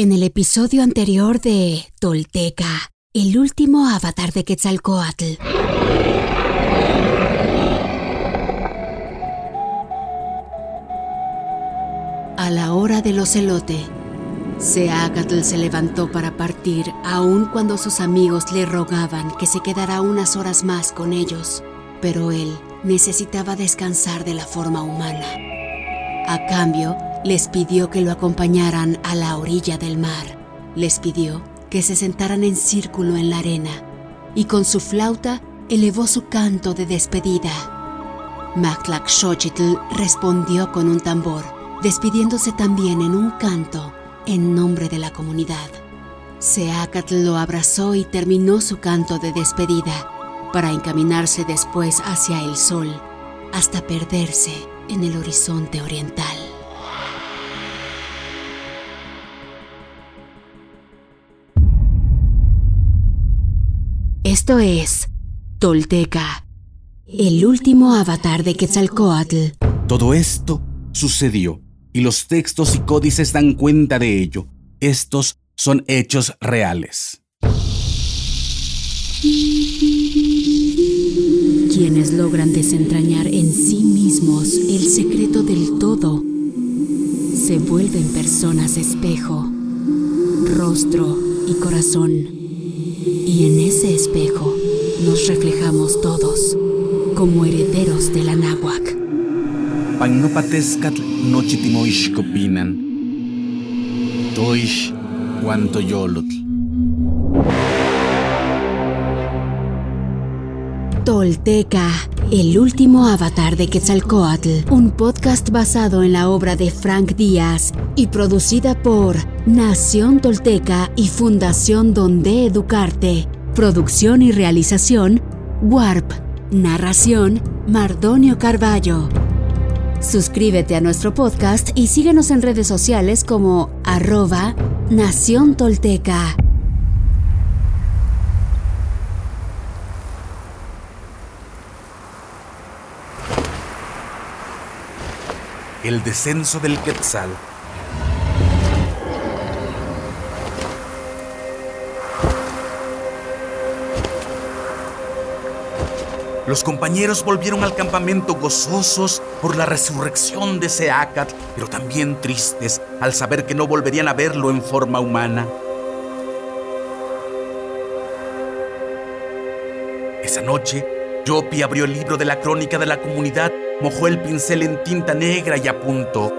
En el episodio anterior de Tolteca, el último avatar de Quetzalcoatl. A la hora del ocelote, Seacatl se levantó para partir, aun cuando sus amigos le rogaban que se quedara unas horas más con ellos, pero él necesitaba descansar de la forma humana. A cambio, les pidió que lo acompañaran a la orilla del mar. Les pidió que se sentaran en círculo en la arena y con su flauta elevó su canto de despedida. Xochitl respondió con un tambor, despidiéndose también en un canto en nombre de la comunidad. Seacatl lo abrazó y terminó su canto de despedida para encaminarse después hacia el sol hasta perderse en el horizonte oriental. Esto es Tolteca, el último avatar de Quetzalcoatl. Todo esto sucedió y los textos y códices dan cuenta de ello. Estos son hechos reales. Quienes logran desentrañar en sí mismos el secreto del todo se vuelven personas espejo, rostro y corazón como herederos de la náhuac. Pagnopatescatl nochitimoixcopinan. Toish yolotl. Tolteca, el último avatar de Quetzalcoatl, un podcast basado en la obra de Frank Díaz y producida por Nación Tolteca y Fundación Donde Educarte. Producción y realización, Warp. Narración, Mardonio Carballo. Suscríbete a nuestro podcast y síguenos en redes sociales como arroba Nación Tolteca. El descenso del Quetzal Los compañeros volvieron al campamento gozosos por la resurrección de Seacat, pero también tristes al saber que no volverían a verlo en forma humana. Esa noche, Yopi abrió el libro de la crónica de la comunidad, mojó el pincel en tinta negra y apuntó.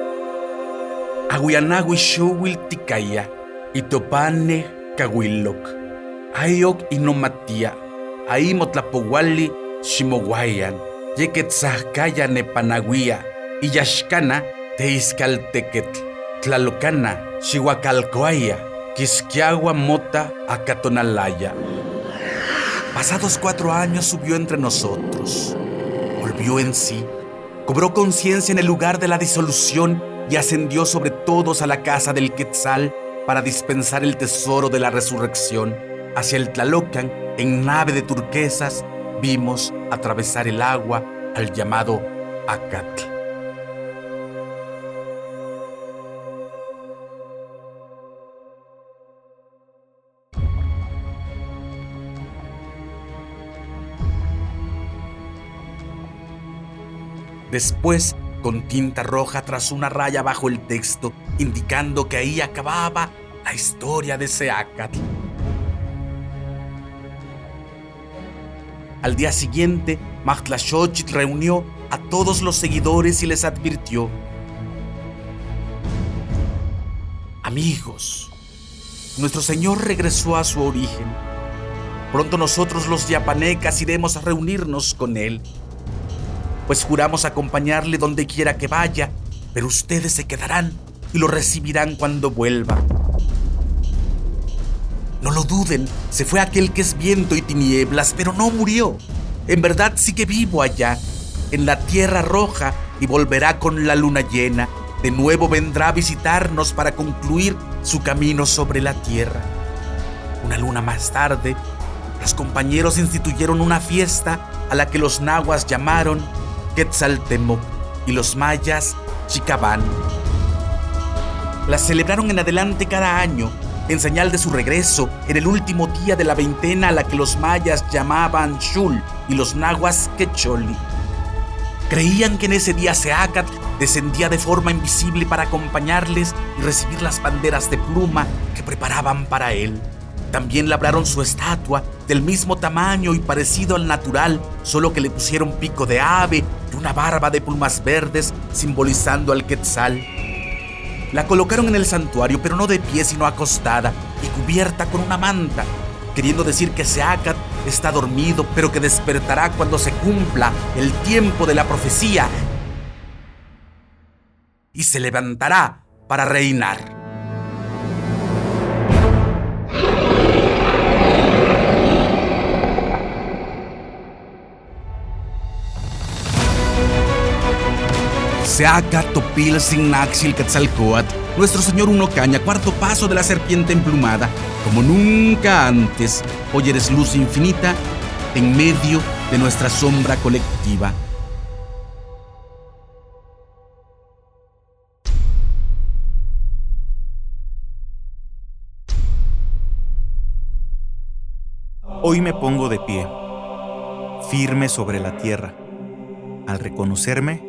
Aguianagui showil tikaya, itopane kawilok, ayok inomatia, aimotlapoguali Ximoguayan, Yequetzahcaya Nepanaguia, Iyashkana, Teiscaltequetl, Tlalocana, Xihuacalcoaya, Quisquiagua Mota, Acatonalaya. Pasados cuatro años subió entre nosotros, volvió en sí, cobró conciencia en el lugar de la disolución y ascendió sobre todos a la casa del Quetzal para dispensar el tesoro de la resurrección hacia el Tlalocan en nave de turquesas vimos atravesar el agua al llamado Acatl. Después, con tinta roja tras una raya bajo el texto, indicando que ahí acababa la historia de Seacatl. Al día siguiente, Machtlashochit reunió a todos los seguidores y les advirtió, Amigos, nuestro Señor regresó a su origen. Pronto nosotros los yapanecas iremos a reunirnos con Él, pues juramos acompañarle donde quiera que vaya, pero ustedes se quedarán y lo recibirán cuando vuelva. No lo duden, se fue aquel que es viento y tinieblas, pero no murió. En verdad sigue vivo allá, en la tierra roja, y volverá con la luna llena. De nuevo vendrá a visitarnos para concluir su camino sobre la tierra. Una luna más tarde, los compañeros instituyeron una fiesta a la que los nahuas llamaron Quetzaltemoc y los mayas Chicabán. la celebraron en adelante cada año en señal de su regreso en el último día de la veintena a la que los mayas llamaban Shul y los nahuas Quecholi. Creían que en ese día Seacat descendía de forma invisible para acompañarles y recibir las banderas de pluma que preparaban para él. También labraron su estatua del mismo tamaño y parecido al natural, solo que le pusieron pico de ave y una barba de plumas verdes simbolizando al quetzal. La colocaron en el santuario, pero no de pie, sino acostada y cubierta con una manta, queriendo decir que Seacat está dormido, pero que despertará cuando se cumpla el tiempo de la profecía y se levantará para reinar. Seaca Topil Signaxil Quetzalcoatl, nuestro señor Uno Caña, cuarto paso de la serpiente emplumada, como nunca antes, hoy eres luz infinita en medio de nuestra sombra colectiva. Hoy me pongo de pie, firme sobre la tierra. Al reconocerme,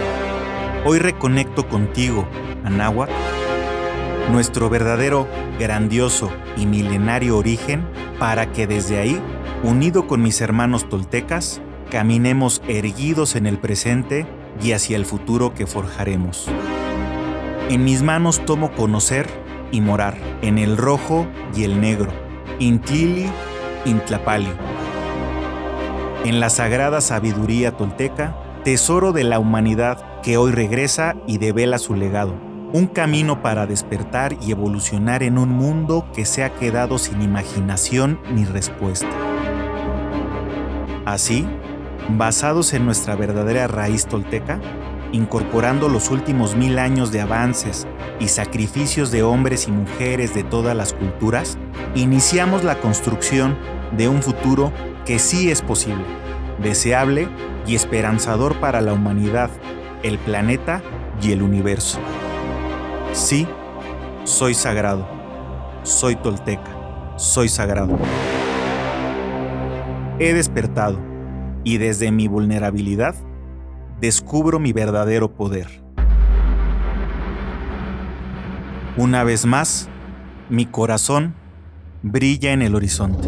Hoy reconecto contigo, Anáhuac, nuestro verdadero, grandioso y milenario origen, para que desde ahí, unido con mis hermanos toltecas, caminemos erguidos en el presente y hacia el futuro que forjaremos. En mis manos tomo conocer y morar en el rojo y el negro, Intlili, Intlapali. En la sagrada sabiduría tolteca, tesoro de la humanidad que hoy regresa y devela su legado. Un camino para despertar y evolucionar en un mundo que se ha quedado sin imaginación ni respuesta. Así, basados en nuestra verdadera raíz tolteca, incorporando los últimos mil años de avances y sacrificios de hombres y mujeres de todas las culturas, iniciamos la construcción de un futuro que sí es posible, deseable y esperanzador para la humanidad el planeta y el universo. Sí, soy sagrado, soy tolteca, soy sagrado. He despertado y desde mi vulnerabilidad descubro mi verdadero poder. Una vez más, mi corazón brilla en el horizonte.